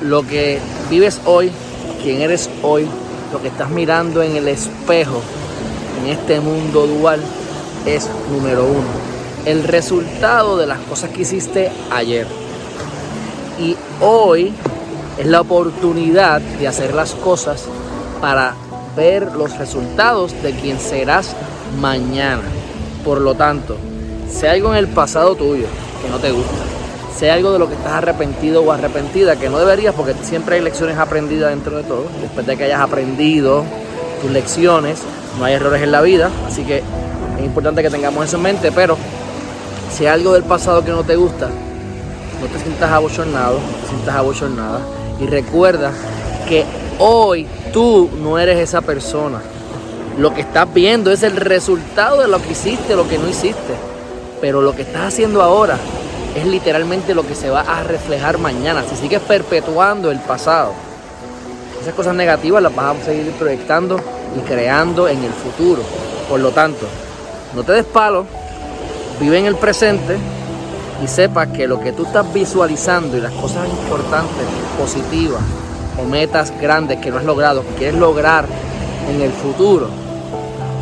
lo que vives hoy, quién eres hoy, lo que estás mirando en el espejo, en este mundo dual, es número uno. El resultado de las cosas que hiciste ayer. Y hoy es la oportunidad de hacer las cosas para ver los resultados de quien serás mañana. Por lo tanto, si algo en el pasado tuyo que no te gusta, si hay algo de lo que estás arrepentido o arrepentida, que no deberías porque siempre hay lecciones aprendidas dentro de todo, después de que hayas aprendido tus lecciones, no hay errores en la vida, así que es importante que tengamos eso en mente, pero si hay algo del pasado que no te gusta, no te sientas abochornado, no te sientas abochornada y recuerda que hoy tú no eres esa persona. Lo que estás viendo es el resultado de lo que hiciste, lo que no hiciste. Pero lo que estás haciendo ahora es literalmente lo que se va a reflejar mañana. Si sigues perpetuando el pasado, esas cosas negativas las vas a seguir proyectando y creando en el futuro. Por lo tanto, no te des palo, vive en el presente y sepa que lo que tú estás visualizando y las cosas importantes, positivas o metas grandes que no has logrado, que quieres lograr en el futuro,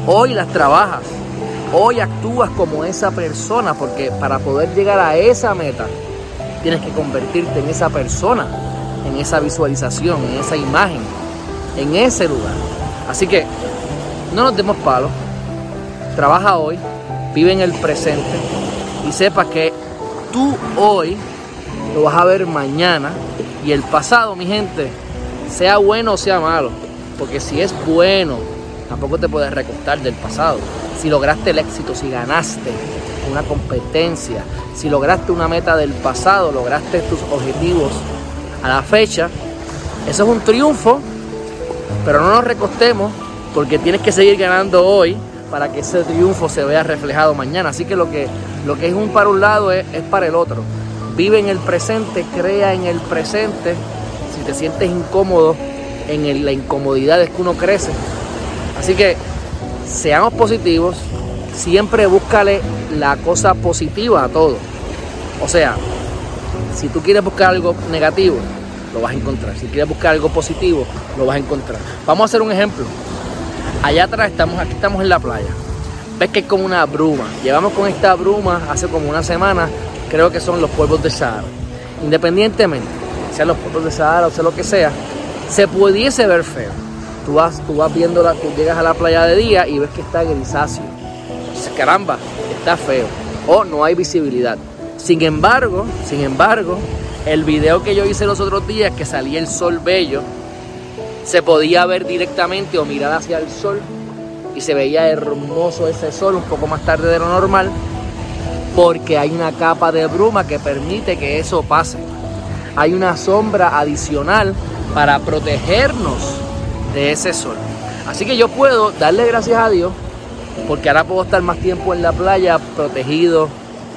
hoy las trabajas, hoy actúas como esa persona, porque para poder llegar a esa meta, tienes que convertirte en esa persona, en esa visualización, en esa imagen, en ese lugar. Así que no nos demos palos, trabaja hoy, vive en el presente y sepa que tú hoy lo vas a ver mañana y el pasado, mi gente, sea bueno o sea malo. Porque si es bueno, tampoco te puedes recostar del pasado. Si lograste el éxito, si ganaste una competencia, si lograste una meta del pasado, lograste tus objetivos a la fecha, eso es un triunfo, pero no nos recostemos porque tienes que seguir ganando hoy para que ese triunfo se vea reflejado mañana. Así que lo que, lo que es un para un lado es, es para el otro. Vive en el presente, crea en el presente. Si te sientes incómodo, en la incomodidad es que uno crece. Así que seamos positivos, siempre búscale la cosa positiva a todo. O sea, si tú quieres buscar algo negativo, lo vas a encontrar. Si quieres buscar algo positivo, lo vas a encontrar. Vamos a hacer un ejemplo. Allá atrás estamos, aquí estamos en la playa. Ves que es como una bruma. Llevamos con esta bruma hace como una semana, creo que son los polvos de Sahara. Independientemente, sean los polvos de Sahara o sea lo que sea, se pudiese ver feo. Tú vas, tú vas viendo, la, tú llegas a la playa de día y ves que está grisáceo. Caramba, está feo. O no hay visibilidad. Sin embargo, sin embargo, el video que yo hice los otros días, que salía el sol bello, se podía ver directamente o mirar hacia el sol y se veía hermoso ese sol un poco más tarde de lo normal porque hay una capa de bruma que permite que eso pase. Hay una sombra adicional para protegernos de ese sol. Así que yo puedo darle gracias a Dios porque ahora puedo estar más tiempo en la playa protegido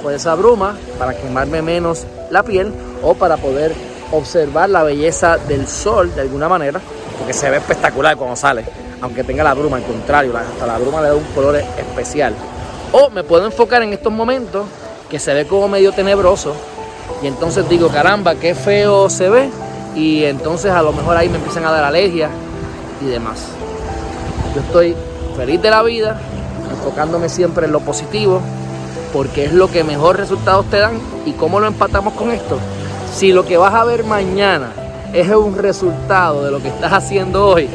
por esa bruma para quemarme menos la piel o para poder observar la belleza del sol de alguna manera porque se ve espectacular cuando sale, aunque tenga la bruma, al contrario, hasta la bruma le da un color especial. O me puedo enfocar en estos momentos que se ve como medio tenebroso y entonces digo, caramba, qué feo se ve y entonces a lo mejor ahí me empiezan a dar alergias y demás. Yo estoy feliz de la vida, enfocándome siempre en lo positivo, porque es lo que mejor resultados te dan. ¿Y cómo lo empatamos con esto? Si lo que vas a ver mañana es un resultado de lo que estás haciendo hoy.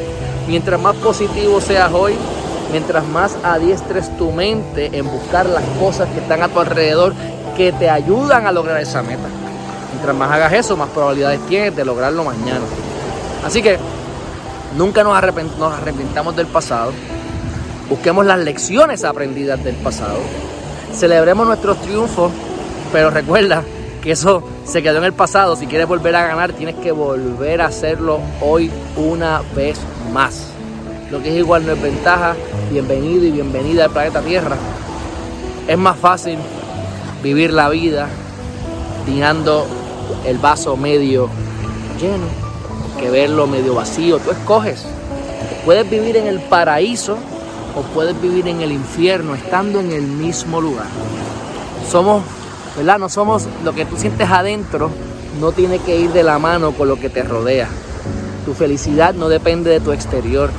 Mientras más positivo seas hoy, mientras más adiestres tu mente en buscar las cosas que están a tu alrededor que te ayudan a lograr esa meta. Mientras más hagas eso, más probabilidades tienes de lograrlo mañana. Así que nunca nos, arrepent nos arrepintamos del pasado. Busquemos las lecciones aprendidas del pasado. Celebremos nuestros triunfos, pero recuerda que eso se quedó en el pasado. Si quieres volver a ganar, tienes que volver a hacerlo hoy una vez más. Lo que es igual no es ventaja. Bienvenido y bienvenida al planeta Tierra. Es más fácil vivir la vida tirando el vaso medio lleno que verlo medio vacío. Tú escoges. Puedes vivir en el paraíso o puedes vivir en el infierno estando en el mismo lugar. Somos ¿verdad? No somos lo que tú sientes adentro, no tiene que ir de la mano con lo que te rodea. Tu felicidad no depende de tu exterior,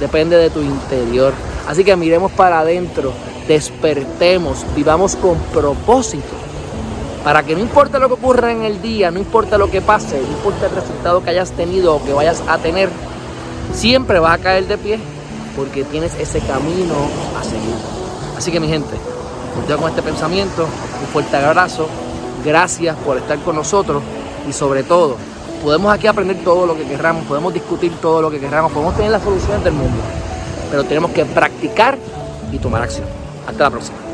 depende de tu interior. Así que miremos para adentro, despertemos, vivamos con propósito. Para que no importa lo que ocurra en el día, no importa lo que pase, no importa el resultado que hayas tenido o que vayas a tener, siempre vas a caer de pie porque tienes ese camino a seguir. Así que mi gente, dejo con este pensamiento, un fuerte abrazo, gracias por estar con nosotros y sobre todo, podemos aquí aprender todo lo que queramos, podemos discutir todo lo que queramos, podemos tener las soluciones del mundo, pero tenemos que practicar y tomar acción. Hasta la próxima.